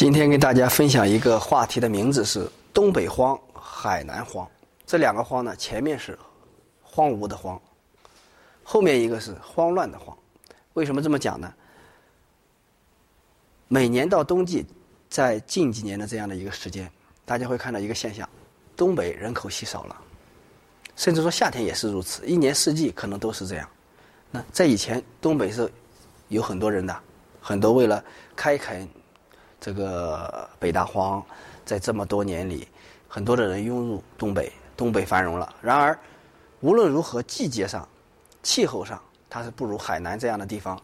今天跟大家分享一个话题的名字是“东北荒”“海南荒”。这两个“荒”呢，前面是荒芜的“荒”，后面一个是慌乱的“慌”。为什么这么讲呢？每年到冬季，在近几年的这样的一个时间，大家会看到一个现象：东北人口稀少了，甚至说夏天也是如此，一年四季可能都是这样。那在以前，东北是有很多人的，很多为了开垦。这个北大荒，在这么多年里，很多的人涌入东北，东北繁荣了。然而，无论如何，季节上、气候上，它是不如海南这样的地方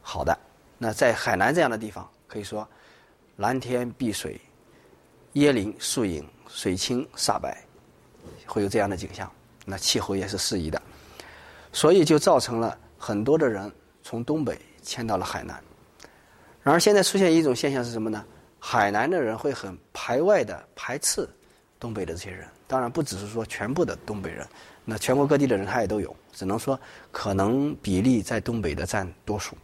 好的。那在海南这样的地方，可以说蓝天碧水、椰林树影、水清沙白，会有这样的景象。那气候也是适宜的，所以就造成了很多的人从东北迁到了海南。然而，现在出现一种现象是什么呢？海南的人会很排外的排斥东北的这些人。当然，不只是说全部的东北人，那全国各地的人他也都有。只能说，可能比例在东北的占多数。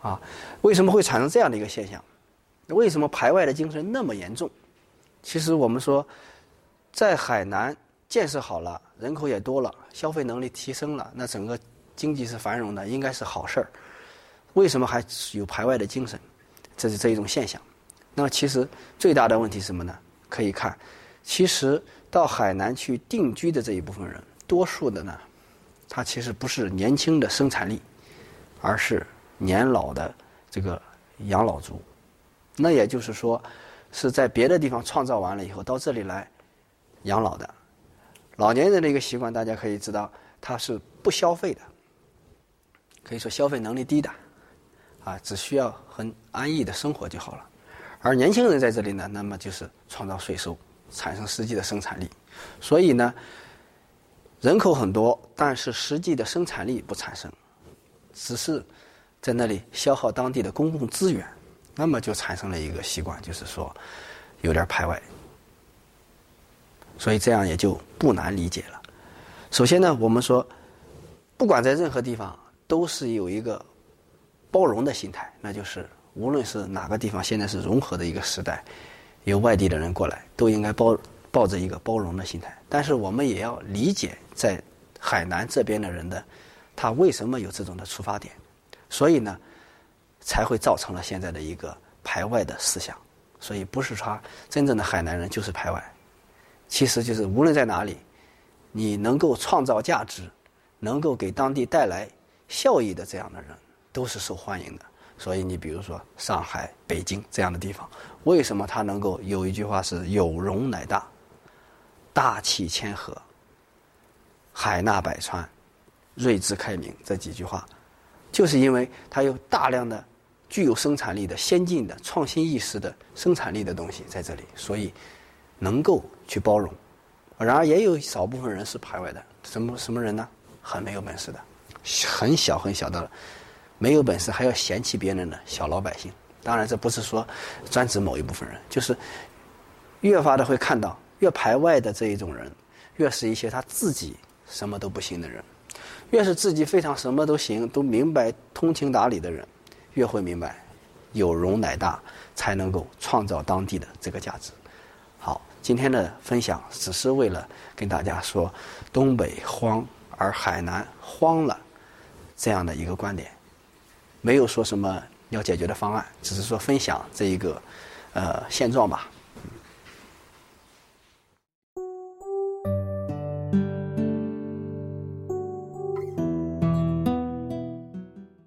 啊，为什么会产生这样的一个现象？为什么排外的精神那么严重？其实我们说，在海南建设好了，人口也多了，消费能力提升了，那整个经济是繁荣的，应该是好事儿。为什么还有排外的精神？这是这一种现象。那么，其实最大的问题是什么呢？可以看，其实到海南去定居的这一部分人，多数的呢，他其实不是年轻的生产力，而是年老的这个养老族。那也就是说，是在别的地方创造完了以后，到这里来养老的。老年人的一个习惯，大家可以知道，他是不消费的，可以说消费能力低的。啊，只需要很安逸的生活就好了，而年轻人在这里呢，那么就是创造税收，产生实际的生产力。所以呢，人口很多，但是实际的生产力不产生，只是在那里消耗当地的公共资源，那么就产生了一个习惯，就是说有点排外。所以这样也就不难理解了。首先呢，我们说，不管在任何地方，都是有一个。包容的心态，那就是无论是哪个地方，现在是融合的一个时代，有外地的人过来，都应该抱抱着一个包容的心态。但是我们也要理解在海南这边的人的，他为什么有这种的出发点，所以呢，才会造成了现在的一个排外的思想。所以不是说真正的海南人就是排外，其实就是无论在哪里，你能够创造价值，能够给当地带来效益的这样的人。都是受欢迎的，所以你比如说上海、北京这样的地方，为什么它能够有一句话是“有容乃大，大气谦和，海纳百川，睿智开明”这几句话，就是因为它有大量的具有生产力的、先进的、创新意识的生产力的东西在这里，所以能够去包容。然而也有少部分人是排外的，什么什么人呢？很没有本事的，很小很小的。没有本事还要嫌弃别人的小老百姓，当然这不是说专指某一部分人，就是越发的会看到越排外的这一种人，越是一些他自己什么都不行的人，越是自己非常什么都行、都明白、通情达理的人，越会明白有容乃大，才能够创造当地的这个价值。好，今天的分享只是为了跟大家说东北荒而海南荒了这样的一个观点。没有说什么要解决的方案，只是说分享这一个呃现状吧。